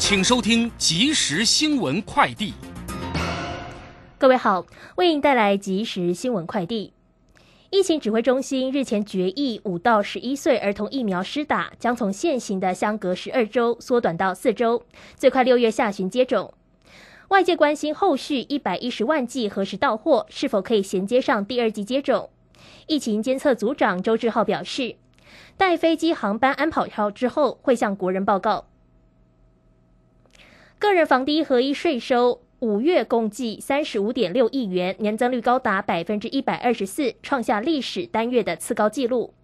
请收听即时新闻快递。各位好，为您带来即时新闻快递。疫情指挥中心日前决议，五到十一岁儿童疫苗施打将从现行的相隔十二周缩短到四周，最快六月下旬接种。外界关心后续一百一十万剂何时到货，是否可以衔接上第二剂接种？疫情监测组长周志浩表示。待飞机航班安跑好之后，会向国人报告。个人房地合一税收五月共计三十五点六亿元，年增率高达百分之一百二十四，创下历史单月的次高纪录。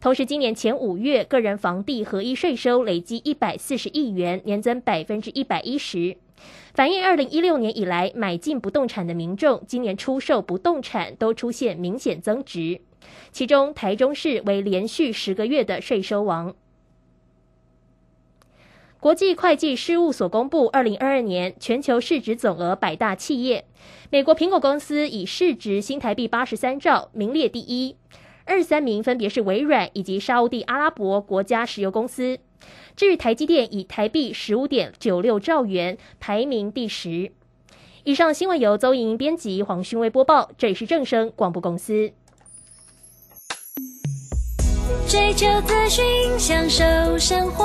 同时，今年前五月个人房地合一税收累计一百四十亿元，年增百分之一百一十，反映二零一六年以来买进不动产的民众，今年出售不动产都出现明显增值。其中，台中市为连续十个月的税收王。国际会计事务所公布二零二二年全球市值总额百大企业，美国苹果公司以市值新台币八十三兆名列第一，二三名分别是微软以及沙地阿拉伯国家石油公司。至于台积电以台币十五点九六兆元排名第十。以上新闻由邹莹编辑，黄勋威播报，这里是正声广播公司。追求资讯，享受生活。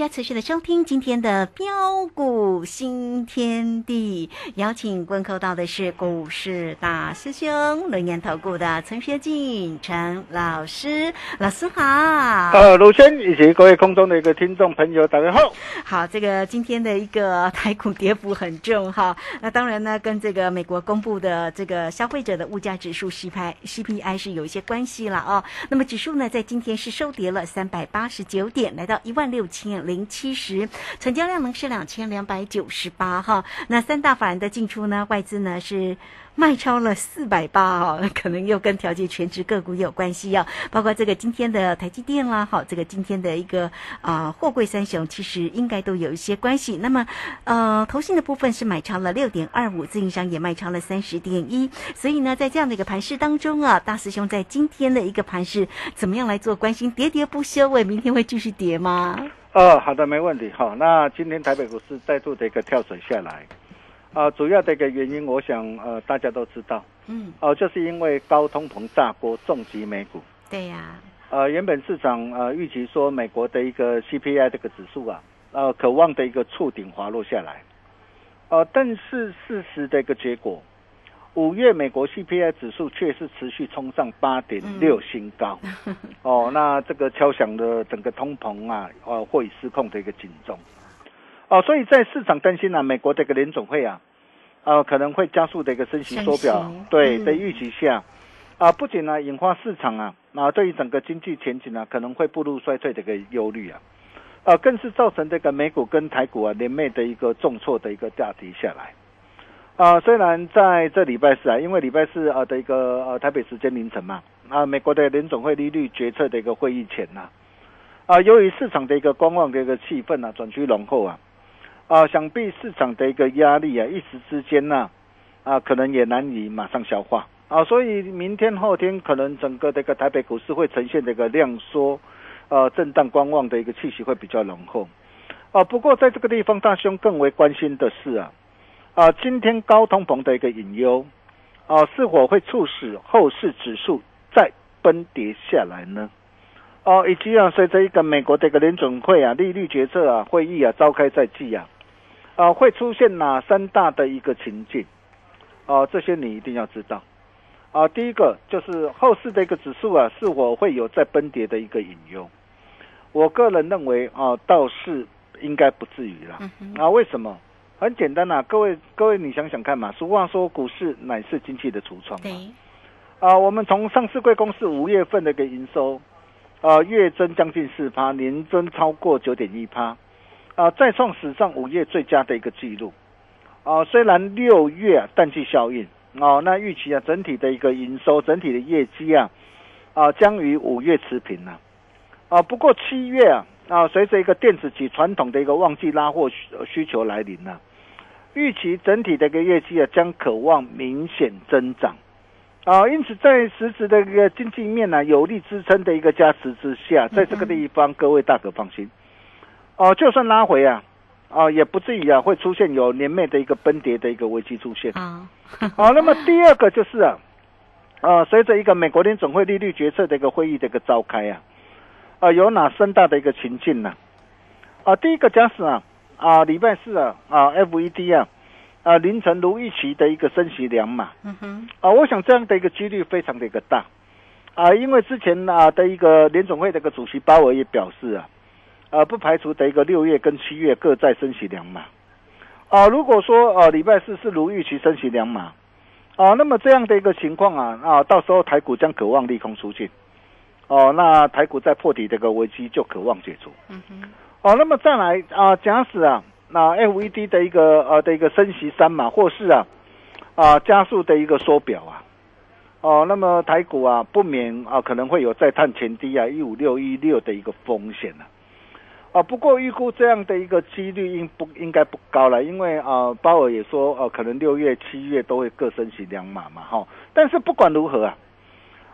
家持续的收听今天的标股新天地，邀请问候到的是股市大师兄轮研投顾的陈学进陈老师，老师好。呃，鲁轩以及各位空中的一个听众朋友，大家好。好，这个今天的一个台股跌幅很重哈，那当然呢，跟这个美国公布的这个消费者的物价指数 CPI CPI 是有一些关系了哦。那么指数呢，在今天是收跌了三百八十九点，来到一万六千。零七十，成交量呢是两千两百九十八哈。那三大法人的进出呢，外资呢是卖超了四百八哦，可能又跟调节全职个股有关系哦。包括这个今天的台积电啦，好，这个今天的一个啊货柜三雄，其实应该都有一些关系。那么呃，投信的部分是买超了六点二五，自营商也卖超了三十点一。所以呢，在这样的一个盘势当中啊，大师兄在今天的一个盘势怎么样来做关心？喋喋不休，喂，明天会继续跌吗？哦，好的，没问题。好，那今天台北股市再度的一个跳水下来，啊，主要的一个原因，我想呃大家都知道，嗯，哦，就是因为高通膨炸锅重击美股。对呀。呃，原本市场呃预期说美国的一个 CPI 这个指数啊，呃，渴望的一个触顶滑落下来，呃，但是事实的一个结果。五月美国 CPI 指数却是持续冲上八点六新高，哦，那这个敲响了整个通膨啊，呃，会失控的一个警钟，哦，所以在市场担心呢，美国这个联总会啊，呃，可能会加速的一个升息缩表，对，的预期下，啊，不仅呢引发市场啊，啊，对于整个经济前景呢，可能会步入衰退的一个忧虑啊，呃，更是造成这个美股跟台股啊连袂的一个重挫的一个价跌下来。啊，虽然在这礼拜四啊，因为礼拜四啊的一个呃台北时间凌晨嘛，啊，美国的联总会利率决策的一个会议前呐，啊，由于市场的一个观望的一个气氛啊，转趋浓厚啊，啊，想必市场的一个压力啊，一时之间呢，啊，可能也难以马上消化啊，所以明天后天可能整个这个台北股市会呈现这个量缩，呃，震荡观望的一个气息会比较浓厚。啊，不过在这个地方，大兄更为关心的是啊，啊，今天高通膨的一个隐忧，啊，是否会促使后市指数再崩跌下来呢？哦，以及啊，随着一个美国的一个联准会啊利率决策啊会议啊召开在即啊，啊，会出现哪三大的一个情境？啊，这些你一定要知道。啊，第一个就是后市的一个指数啊，是否会有再崩跌的一个隐忧？我个人认为啊，倒是。应该不至于了啊？为什么？很简单呐，各位各位，你想想看嘛。俗话说，股市乃是经济的橱窗嘛。啊，我们从上市贵公司五月份的一个营收，啊，月增将近四趴，年增超过九点一趴，啊，再创史上五月最佳的一个记录。啊，虽然六月淡季效应，哦，那预期啊，整体的一个营收，整体的业绩啊，啊，将与五月持平了。啊，不过七月啊。啊，随着一个电子及传统的一个旺季拉货需需求来临呢，预期整体的一个业绩啊将渴望明显增长，啊，因此在实质的一个经济面呢有力支撑的一个加持之下，在这个地方各位大可放心，哦，就算拉回啊，啊也不至于啊会出现有年内的一个崩跌的一个危机出现啊，好，那么第二个就是啊，啊随着一个美国联总会利率决策的一个会议的一个召开啊。啊，有哪三大的一个情境呢？啊，第一个假使啊，啊，礼拜四啊，啊，FED 啊，啊，凌晨如预期的一个升息两码，嗯哼，啊，我想这样的一个几率非常的一个大，啊，因为之前啊的一个联总会的一个主席鲍尔也表示啊，啊，不排除的一个六月跟七月各再升息两码，啊，如果说啊礼拜四是如预期升息两码，啊，那么这样的一个情况啊，啊，到时候台股将渴望利空出尽。哦，那台股在破底这个危机就渴望解除。嗯哼。哦，那么再来啊，假使啊，那 FED 的一个呃的一个升息三码，或是啊啊加速的一个缩表啊，哦，那么台股啊不免啊可能会有再探前低啊一五六一六的一个风险呢。啊，不过预估这样的一个几率应不应该不高了，因为啊鲍尔也说呃可能六月七月都会各升息两码嘛哈。但是不管如何啊。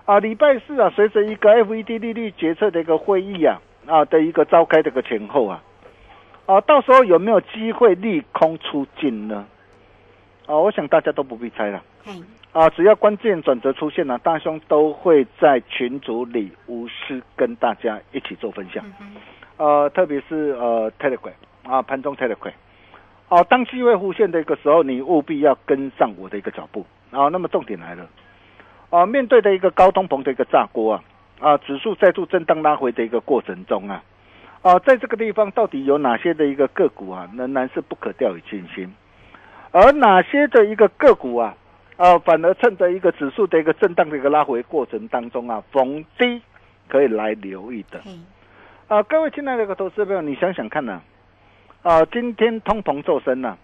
啊，礼拜四啊，随着一个 FED 利率决策的一个会议啊，啊的一个召开这个前后啊，啊，到时候有没有机会利空出尽呢？啊，我想大家都不必猜了。嗯。啊，只要关键转折出现了，大兄都会在群组里无私跟大家一起做分享。嗯呃，特别是呃 Telegram 啊，盘中 Telegram。哦，当机会出现的一个时候，你务必要跟上我的一个脚步。啊，那么重点来了。啊，面对的一个高通膨的一个炸锅啊，啊，指数再度震荡拉回的一个过程中啊，啊，在这个地方到底有哪些的一个个股啊，仍然是不可掉以轻心，而哪些的一个个股啊，啊，反而趁着一个指数的一个震荡的一个拉回过程当中啊，逢低可以来留意的。啊，各位亲爱的一个投资朋友，你想想看呢，啊，今天通膨骤升呢，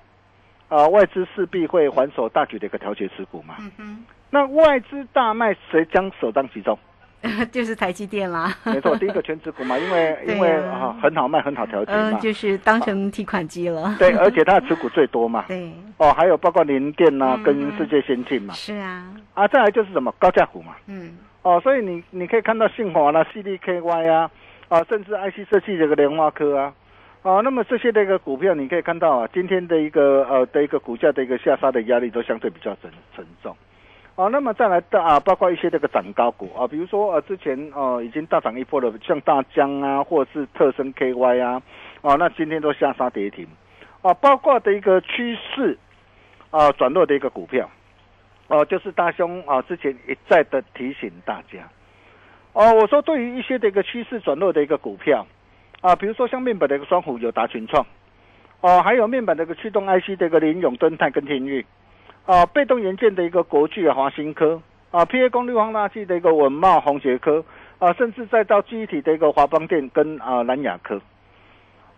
啊，外资势必会还手大举的一个调节持股嘛。嗯那外资大卖，谁将首当其冲？就是台积电啦。没错，第一个全持股嘛，因为 因为啊很好卖，很好调节嘛。嗯，就是当成提款机了。对，而且它的持股最多嘛。对。哦，还有包括联电呐，跟世界先进嘛。是啊。啊，再来就是什么高价股嘛。嗯。哦，所以你你可以看到信华啦、CDKY 啊，啊，甚至 IC 设计这个联发科啊，啊，那么这些的一个股票，你可以看到啊，今天的一个呃的一个股价的一个下杀的压力都相对比较沉沉重。啊，那么再来的啊，包括一些这个涨高股啊，比如说呃，之前呃已经大涨一波的，像大江啊，或者是特升 KY 啊，哦，那今天都下杀跌停，啊，包括的一个趋势啊转弱的一个股票，哦，就是大兄啊之前一再的提醒大家，哦，我说对于一些的一个趋势转弱的一个股票啊，比如说像面板的一个双虎有达群创，哦，还有面板的一个驱动 IC 的一个林永敦泰跟天域。啊，被动元件的一个国巨华新科啊，P A 功率放大器的一个稳茂宏杰科啊，甚至再到记忆体的一个华邦电跟啊南亚科。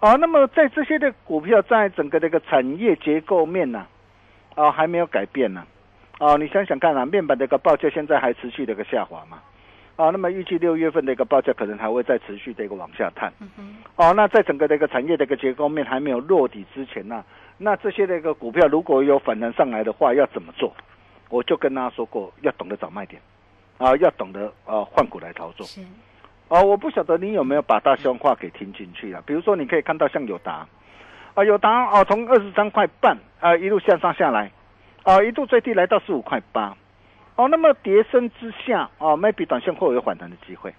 啊，那么在这些的股票在整个的一个产业结构面呢啊还没有改变呢啊，你想想看啊，面板的一个报价现在还持续的一个下滑嘛。啊，那么预计六月份的一个报价可能还会再持续的一个往下探。嗯哼，哦，那在整个的一个产业的一个结构面还没有落底之前呢、那这些的一个股票如果有反弹上来的话，要怎么做？我就跟大家说过，要懂得找卖点，啊，要懂得呃换股来操作。是，哦，我不晓得你有没有把大兄话给听进去了？比如说，你可以看到像友达，啊，友达哦，从二十三块半啊一路向上下来，啊，一度最低来到十五块八，哦，那么跌升之下，哦，maybe 短线会有反弹的机会，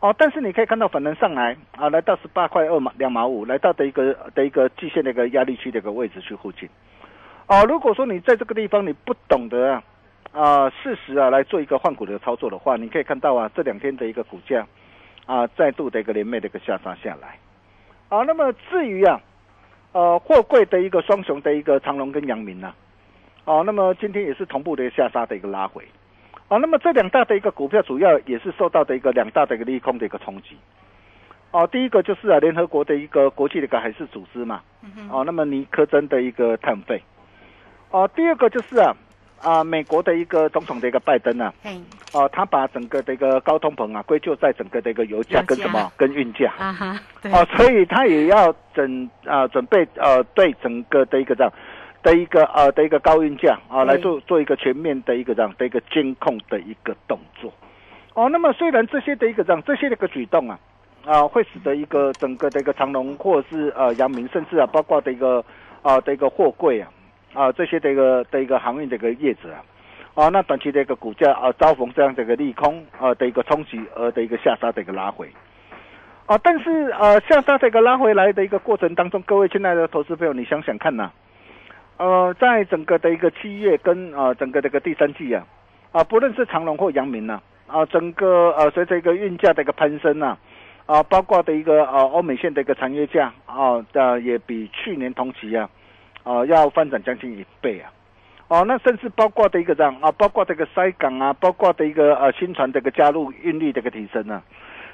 哦，但是你可以看到反弹上来啊，来到十八块二毛两毛五，来到的一个的一个季线的一个压力区的一个位置去附近，哦，如果说你在这个地方你不懂得啊。啊，适时啊来做一个换股的操作的话，你可以看到啊，这两天的一个股价啊，再度的一个连袂的一个下杀下来。啊，那么至于啊，呃，货柜的一个双雄的一个长隆跟阳明呢、啊，那么今天也是同步的下杀的一个拉回。啊，那么这两大的一个股票主要也是受到的一个两大的一个利空的一个冲击。哦、第一个就是啊，联合国的一个国际的一个海事组织嘛，哦、那么尼科珍的一个碳费。哦、第二个就是啊，啊，美国的一个总统的一个拜登啊，嘿，哦、他把整个的一个高通膨啊归咎在整个的一个油价跟什么跟运价。啊哈，哦，所以他也要整啊、准备呃对整个的一个这样的一个呃的一个高运价啊、对来做做一个全面的一个这样的一个监控的一个动作。哦，那么虽然这些的一个这样这些的一个举动啊啊、会使得一个整个的一个长隆或者是呃阳明，甚至啊包括的一个啊、的一个货柜啊啊这些的一个的一个航运的一个业者啊。啊，那短期的一个股价啊，遭逢这样的一个利空啊的一个冲击而的一个下杀的一个拉回，啊，但是呃下杀这个拉回来的一个过程当中，各位亲爱的投资朋友，你想想看呐、呃，在整个的一个七月跟呃整个这个第三季啊，啊，不论是长隆或阳明呐、啊，整个呃随着一个运价的一个攀升呐、啊，包括的一个呃欧美线的一个长约价啊，的也比去年同期啊，啊要翻涨将近一倍啊。哦，那甚至包括的一个这样啊，包括这个塞港啊，包括的一个呃新船的一个加入运力的一个提升啊，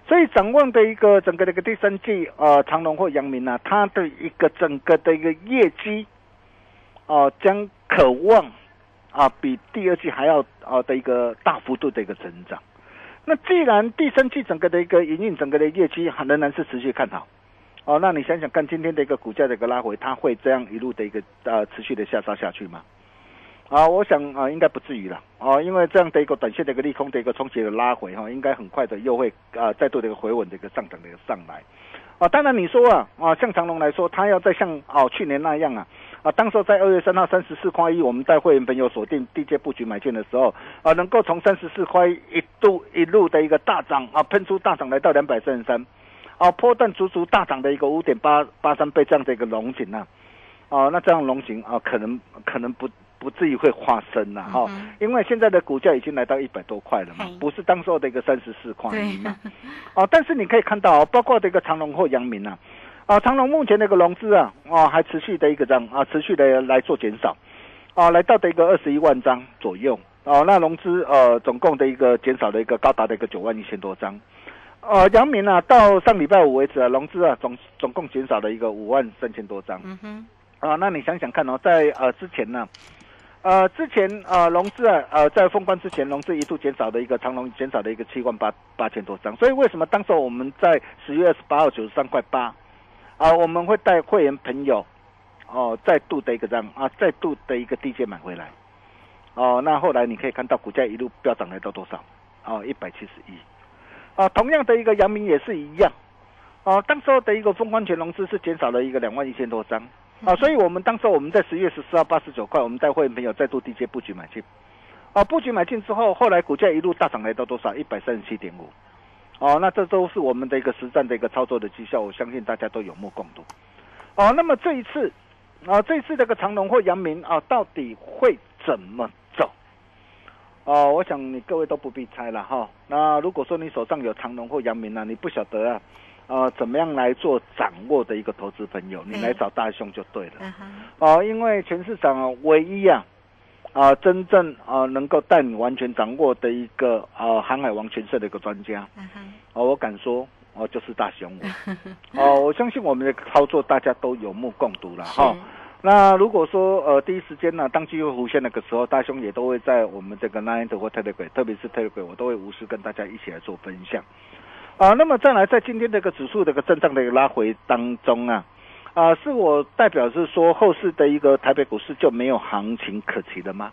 所以展望的一个整个的一个第三季呃长隆或阳明啊，它的一个整个的一个业绩哦、将渴望啊比第二季还要啊的一个大幅度的一个增长。那既然第三季整个的一个营运整个的业绩还仍然是持续看好，哦，那你想想看，今天的一个股价的一个拉回，它会这样一路的一个呃持续的下杀下去吗？啊，我想啊，应该不至于了啊，因为这样的一个短线的一个利空的一个冲击的拉回哈、应该很快的又会啊再度的一个回稳的一个上涨的一个上来。啊，当然你说啊啊，像长隆来说，它要再像哦去年那样啊啊，当时候在二月三号三十四块一，我们带会员朋友锁定地阶布局买进的时候啊，能够从三十四块一度一路的一个大涨啊，喷出大涨来到两百三十三，啊，波段足足大涨的一个五点八八三倍这样的一个龙井啊，哦、那这样龙井啊，可能可能不不至于会化身了哈、嗯因为现在的股价已经来到一百多块了嘛，不是当时候的一个三十四块对。一嘛。哦，但是你可以看到哦，包括这个长隆或阳明啊，啊，长隆目前的一个融资啊，哦，还持续的一个这样啊，持续的来做减少，啊，来到的一个二十一万张左右，哦，那融资呃总共的一个减少的一个高达的一个九万一千多张，呃，阳明啊，到上礼拜五为止啊，融资啊总总共减少了一个五万三千多张，嗯哼，啊，那你想想看哦，在呃之前呢，呃之前呃融资啊呃在封关之前，融资一度减少的一个长隆减少的一个七万八八千多张，所以为什么当时候我们在十月二十八号九十三块八啊，我们会带会员朋友哦再度的一个这样啊再度的一个低阶买回来，哦，那后来你可以看到股价一路飙涨来到多少？哦，一百七十一。啊，同样的一个阳明也是一样。哦、当时候的一个风光全融资是减少了一个两万一千多张啊，所以我们当时候我们在十月十四号八十九块，我们带会员朋友再度低阶布局买进，啊，布局买进之后，后来股价一路大涨来到多少？一百三十七点五，哦，那这都是我们的一个实战的一个操作的绩效，我相信大家都有目共睹。哦，那么这一次，啊，这一次这个长隆或阳明啊，到底会怎么走？哦，我想你各位都不必猜了哈。那如果说你手上有长隆或阳明啊，你不晓得啊，呃，怎么样来做掌握的一个投资朋友，你嗯来找大兄就对了。嗯，哦，因为全市场啊，唯一啊，啊、真正啊、能够带你完全掌握的一个啊、航海王全社的一个专家，哦，我敢说，哦，就是大雄我。哦，我相信我们的操作大家都有目共睹了哈。那如果说呃第一时间呢，当机会浮现那个时候，大兄也都会在我们这个 Nine 或 Telegram，特别是 Telegram，我都会无私跟大家一起来做分享。啊，那么再来，在今天这个指数这个震荡的一个拉回当中啊，啊，是我代表是说后市的一个台北股市就没有行情可期了吗？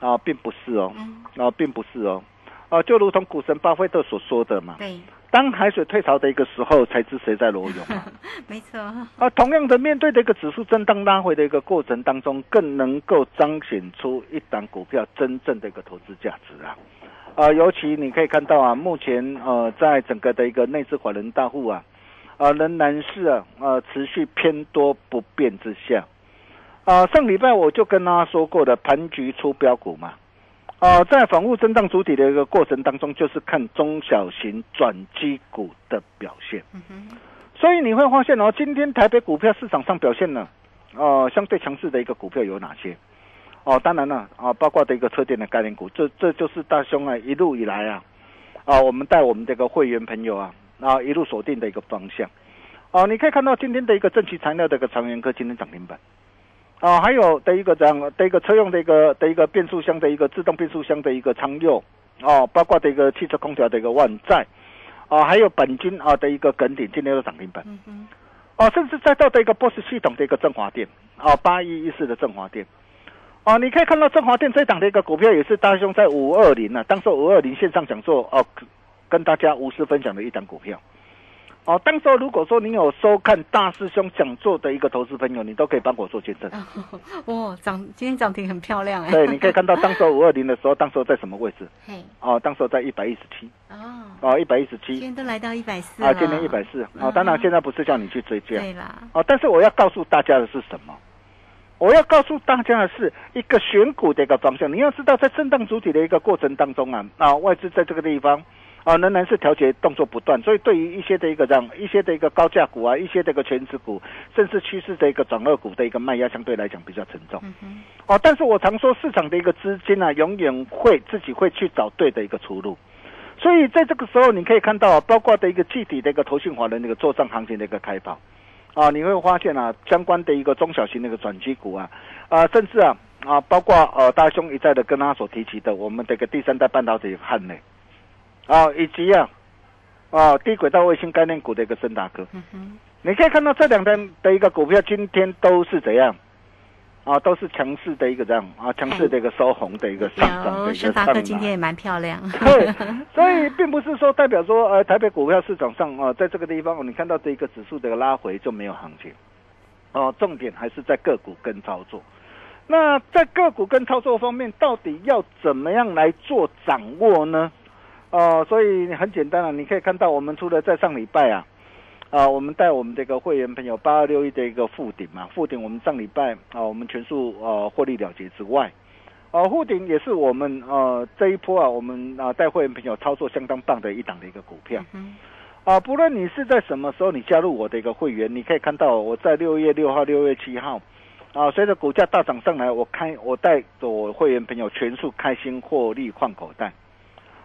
啊，并不是哦，啊，并不是哦，啊，就如同股神巴菲特所说的嘛，对，当海水退潮的一个时候，才知谁在裸泳嘛。没错，啊，同样的，面对的一个指数震荡拉回的一个过程当中，更能够彰显出一档股票真正的一个投资价值啊。啊，尤其你可以看到啊，目前呃，在整个的一个内资法人大户啊，啊，仍然是啊，呃，持续偏多不变之下。啊，上礼拜我就跟大家说过的，盘局出标股嘛。啊，在反复震荡主体的一个过程当中，就是看中小型转机股的表现。所以你会发现哦，今天台北股票市场上表现呢，呃，相对强势的一个股票有哪些？哦，当然了，啊，包括的一个车电的概念股，这这就是大兄啊一路以来啊，啊，我们带我们这个会员朋友啊，啊，一路锁定的一个方向。哦，你可以看到今天的一个正气材料的一个长源科今天涨停板。啊，还有的一个这样的一个车用的一个的一个变速箱的一个自动变速箱的一个仓佑，哦，包括的一个汽车空调的一个万载，啊，还有本金啊的一个梗顶，今天都涨停板。哦，甚至再到的一个 BOSS 系统的一个振华电，啊，八一一四的振华电，哦，你可以看到振华电这档的一个股票也是大兄在五二零啊，当时五二零线上讲座哦，跟大家无私分享的一档股票。哦，当时如果说你有收看大师兄讲座的一个投资朋友，你都可以帮我做见证。哇，涨今天涨停很漂亮哎。对，你可以看到当时五二零的时候，当时候在什么位置？嘿，哦，当时候在一百一十七。哦，哦，一百一十七。今天都来到一百四啊，今天一百四。哦，当然现在不是叫你去追价。对啦。哦，但是我要告诉大家的是什么？我要告诉大家的是一个选股的一个方向。你要知道，在震荡主体的一个过程当中啊，啊，外资在这个地方。啊，仍然是调节动作不断，所以对于一些的一个这样一些的一个高价股啊，一些的一个全值股，甚至趋势的一个转二股的一个卖压，相对来讲比较沉重。哦，但是我常说市场的一个资金啊，永远会自己会去找对的一个出路。所以在这个时候，你可以看到，包括的一个具体的一个投信华人那个做账行情的一个开跑，啊，你会发现啊，相关的一个中小型的一个转机股啊，啊，甚至啊啊，包括呃大兄一再的跟他所提及的，我们这个第三代半导体汉内。啊，以及啊，啊，低轨道卫星概念股的一个森达科，你可以看到这两天的一个股票今天都是怎样？啊，都是强势的一个这样啊，强势的一个收红的一个上涨的一个森达科今天也蛮漂亮。对，所以 并不是说代表说呃，台北股票市场上啊，在这个地方你看到这一个指数的一个拉回就没有行情。哦，重点还是在个股跟操作。那在个股跟操作方面，到底要怎么样来做掌握呢？哦，所以很简单了，你可以看到，我们除了在上礼拜啊，啊，我们带我们这个会员朋友八二六一的一个附顶嘛，附顶我们上礼拜啊，我们全数呃获利了结之外，哦，附顶也是我们呃这一波啊，我们啊带会员朋友操作相当棒的一档的一个股票，啊，不论你是在什么时候你加入我的一个会员，你可以看到我在六月六号、六月七号，啊，随着股价大涨上来，我开我带着我会员朋友全数开心获利换口袋。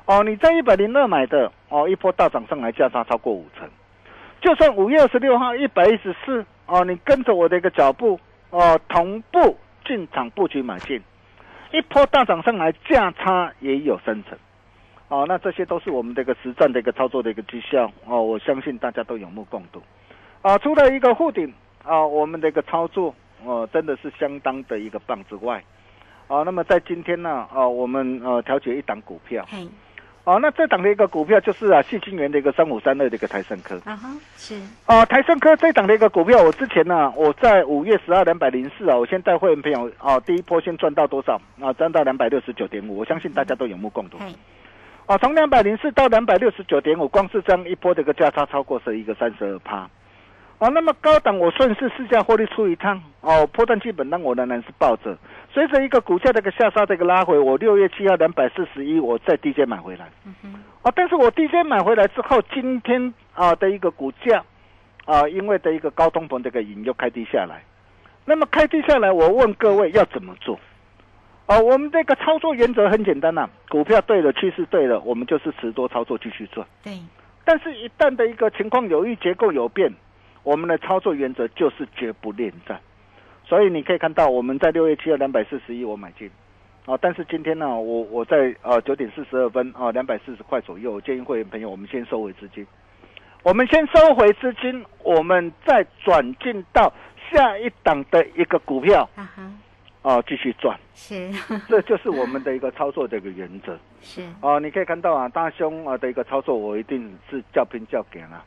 哦，你在一百零二买的哦，一波大涨上来价差超过五成，就算五月二十六号一百一十四哦，你跟着我的一个脚步哦，同步进场布局买进，一波大涨上来价差也有三成，哦，那这些都是我们的一个实战的一个操作的一个绩效哦，我相信大家都有目共睹，啊，除了一个护顶啊，我们的一个操作哦，真的是相当的一个棒之外，啊，那么在今天呢，啊，我们呃调节一档股票。哦，那这档的一个股票就是啊，细晶元的一个三五三二的一个台盛科啊哈是啊，台盛科这档的一个股票，我之前呢，我在五月十二两百零四啊，我先带会员朋友啊，第一波先赚到多少啊？赚到两百六十九点五，我相信大家都有目共睹。哦，从两百零四到两百六十九点五，光是这样一波的一个价差超过是一个三十二趴。哦，那么高档我顺势试驾获利出一趟哦，破断基本单我仍然是抱着。随着一个股价的一个下杀的一个拉回，我六月七号两百四十一，我在低阶买回来。嗯哼。啊，但是我低阶买回来之后，今天啊的一个股价啊，因为的一个高通膨这个引又开低下来。那么开低下来，我问各位要怎么做？啊，我们这个操作原则很简单呐，股票对了，趋势对了，我们就是持多操作继续赚。对。但是，一旦的一个情况有异，结构有变，我们的操作原则就是绝不恋战。所以你可以看到我们在六月七号两百四十一我买进，啊，但是今天呢，我我在呃九点四十二分啊两百四十块左右，我建议会员朋友我们先收回资金，我们先收回资金，我们再转进到下一档的一个股票。啊继续赚，是。这就是我们的一个操作的一个原则。是，哦，你可以看到啊，大兄啊的一个操作，我一定是叫拼叫给了，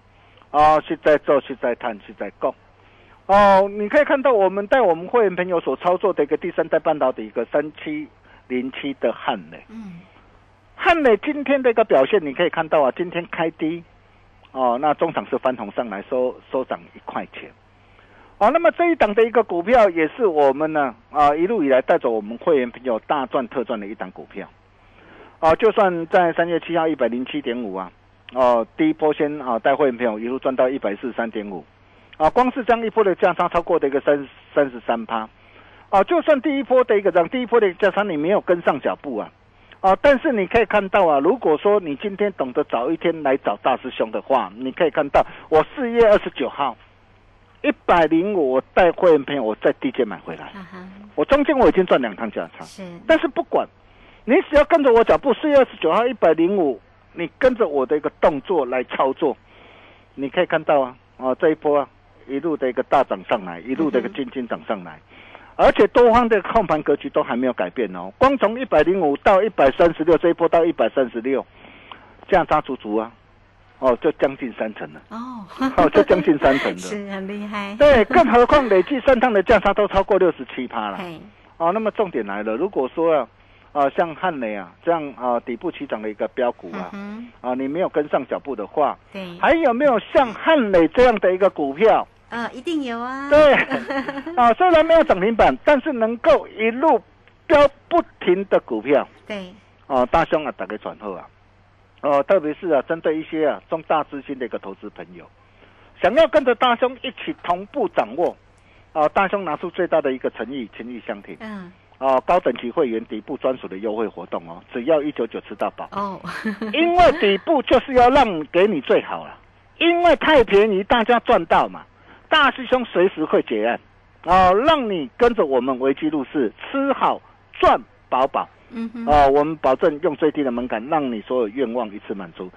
啊，是在做，是在谈，是在供。哦，你可以看到我们带我们会员朋友所操作的一个第三代半导体一个三七零七的汉磊，嗯，汉磊今天的一个表现，你可以看到啊，今天开低，哦，那中场是翻红上来收收涨一块钱。哦，那么这一档的一个股票也是我们呢啊一路以来带着我们会员朋友大赚特赚的一档股票。哦，就算在三月七号一百零七点五啊，哦，第一波先啊带会员朋友一路赚到一百四十三点五，啊，光是这样一波的价差超过的一个三三十三趴，啊，就算第一波的一个涨，第一波的价差你没有跟上脚步啊，啊，但是你可以看到啊，如果说你今天懂得早一天来找大师兄的话，你可以看到我四月二十九号一百零五，我带会员朋友我在低阶买回来，我中间我已经赚两趟价差，是，但是不管，你只要跟着我脚步，四月二十九号一百零五，你跟着我的一个动作来操作，你可以看到啊，啊这一波啊一路的一个大涨上来，一路的一个金金涨上来，而且多方的控盘格局都还没有改变哦，光从一百零五到一百三十六，这一波到一百三十六，价差足足啊，哦就将近三成了，哦，哦就将近三成了。是很厉害，对，更何况累计三趟的价差都超过六十七趴了。哦，那么重点来了，如果说啊，啊像汉雷啊这样啊底部起涨的一个标股啊，嗯啊你没有跟上脚步的话，哼，对，还有没有像汉雷这样的一个股票？啊，一定有啊，对，啊虽然没有涨停板，但是能够一路飙不停的股票，对，啊大兄啊打给转后啊，哦、特别是啊针对一些啊中大资金的一个投资朋友，想要跟着大兄一起同步掌握，啊大兄拿出最大的一个诚意，情意相挺。嗯，哦，高等级会员底部专属的优惠活动哦，只要一九九吃到饱，哦，因为底部就是要让给你最好了，因为太便宜，大家赚到嘛，大师兄随时会结案，哦，让你跟着我们维基入市，吃好赚饱饱，嗯哼，哦，我们保证用最低的门槛，让你所有愿望一次满足。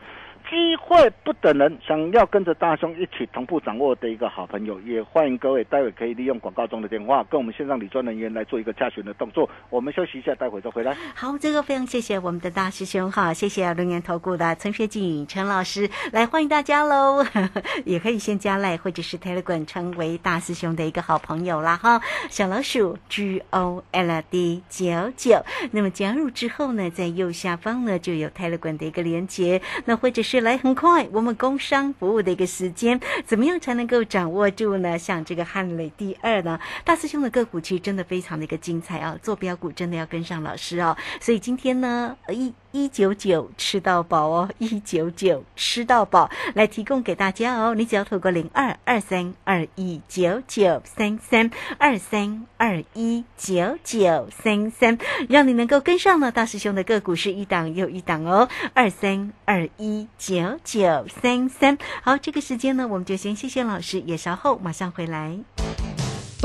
机会不等人，想要跟着大兄一起同步掌握的一个好朋友，也欢迎各位待会可以利用广告中的电话，跟我们线上理专人员来做一个洽询的动作。我们休息一下，待会再回来。好，这个非常谢谢我们的大师兄哈，谢谢龙岩投顾的陈学静陈老师来欢迎大家喽，也可以先加赖或者是 Telegram 成为大师兄的一个好朋友啦哈。小老鼠 G O L D 九九，那么加入之后呢，在右下方呢就有 Telegram 的一个连接，那或者是来很快我们工商服务的一个时间，怎么样才能够掌握住呢？像这个汉磊第二呢，大师兄的个股其实真的非常的一个精彩啊，坐标股真的要跟上老师哦。所以今天呢，一一九九吃到饱哦，一九九吃到饱来提供给大家哦。你只要透过零二二三二一九九三三二三二一九九三三，让你能够跟上呢大师兄的个股是一档又一档哦，二三二一九九三三。好，这个时间呢，我们就先谢谢老师，也稍后马上回来。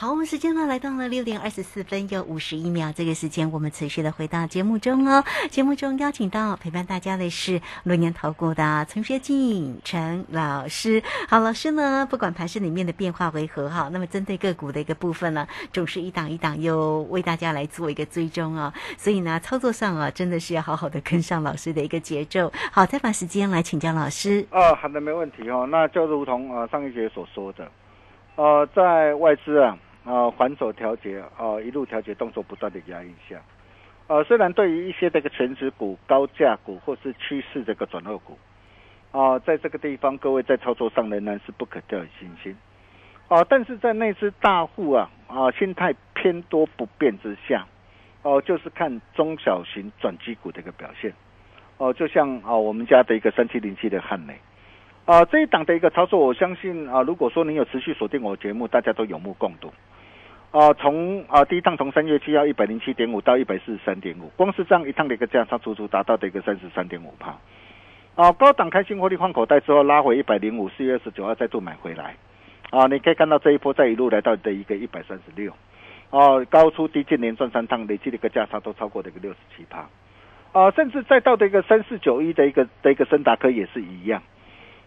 好，我们时间呢来到了六点二十四分又五十一秒，这个时间我们持续的回到节目中哦。节目中邀请到陪伴大家的是轮年投顾的陈学进陈老师。好，老师呢不管盘市里面的变化为何哈，那么针对个股的一个部分呢，总是一档一档又为大家来做一个追踪哦。所以呢，操作上啊，真的是要好好的跟上老师的一个节奏。好，再把时间来请教老师。啊，好的，没问题哦。那就如同呃上一节所说的，呃，在外资啊。啊，反手调节啊，一路调节动作不断的压抑下，呃，虽然对于一些这个全值股、高价股或是趋势这个转弱股，啊，在这个地方各位在操作上仍然是不可掉以轻心，啊，但是在那只大户啊啊心态偏多不变之下，哦，就是看中小型转机股的一个表现，哦，就像啊我们家的一个三七零七的汉雷。啊，这一档的一个操作，我相信啊，如果说你有持续锁定我节目，大家都有目共睹。啊，从啊第一趟从三月七号一百零七点五到一百四十三点五，光是这样一趟的一个价差，足足达到的一个三十三点五帕。啊，高档开新获利换口袋之后拉回一百零五，四月二十九号再度买回来。啊，你可以看到这一波再一路来到的一个一百三十六。哦，高出低进连赚三趟，累计的一个价差都超过的一个六十七帕。啊，甚至再到的一个三四九一的一个的一个森达科也是一样。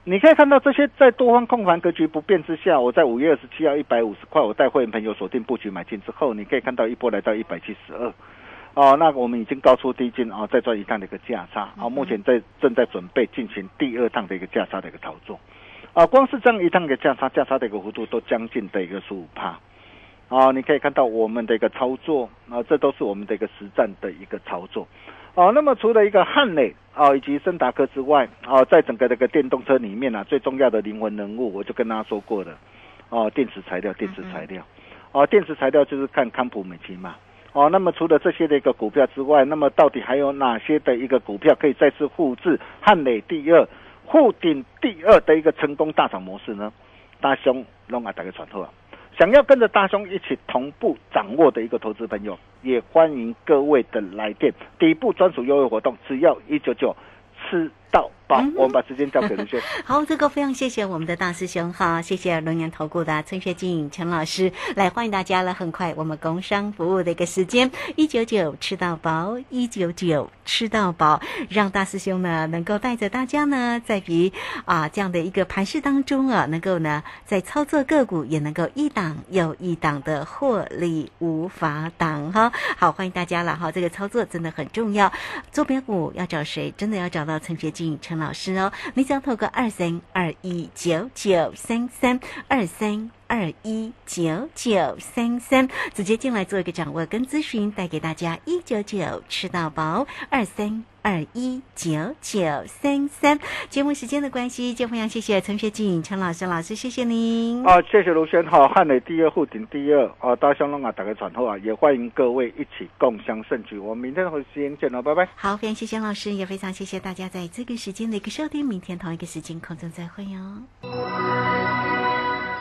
你可以看到这些在多方控盘格局不变之下，我在五月二十七号一百五十块，我带会员朋友锁定布局买进之后，你可以看到一波来到一百七十二，哦，那我们已经高出低进啊，再赚一趟的一个价差，啊，目前在正在准备进行第二趟的一个价差的一个操作，啊，光是这样一趟的价差，价差的一个幅度都将近的一个十五帕，啊，你可以看到我们的一个操作，啊，这都是我们的一个实战的一个操作。哦，那么除了一个汉磊哦，以及森达科之外，哦，在整个这个电动车里面呢，最重要的灵魂人物，我就跟大家说过了，哦，电池材料，电池材料，哦，电池材料就是看康普美奇嘛，哦，那么除了这些的一个股票之外，那么到底还有哪些的一个股票可以再次复制汉磊第二、沪顶第二的一个成功大涨模式呢？大兄，弄啊，打个传呼啊！想要跟着大兄一起同步掌握的一个投资朋友，也欢迎各位的来电。底部专属优惠活动，只要一九九，吃到。好，我们把时间交给卢轩。好，这个非常谢谢我们的大师兄哈，谢谢龙岩投顾的陈学静陈老师来欢迎大家了。很快我们工商服务的一个时间，一九九吃到饱，一九九吃到饱，让大师兄呢能够带着大家呢在比啊这样的一个盘势当中啊，能够呢在操作个股也能够一档又一档的获利无法挡哈。好，欢迎大家了哈，这个操作真的很重要。做标股要找谁？真的要找到陈学静陈。老师哦，你只要透过二三二一九九三三二三二一九九三三直接进来做一个掌握跟咨询，带给大家一九九吃到饱二三。二一九九三三，节目时间的关系，就非常谢谢陈学静陈老师老师，谢谢您。啊，谢谢卢轩哈，汉磊第二，沪顶第二，啊，大香龙啊，打个传呼啊，也欢迎各位一起共享盛举。我们明天同一时间见喽，拜拜。好，非常谢谢老师，也非常谢谢大家在这个时间的一个收听，明天同一个时间空中再会哟。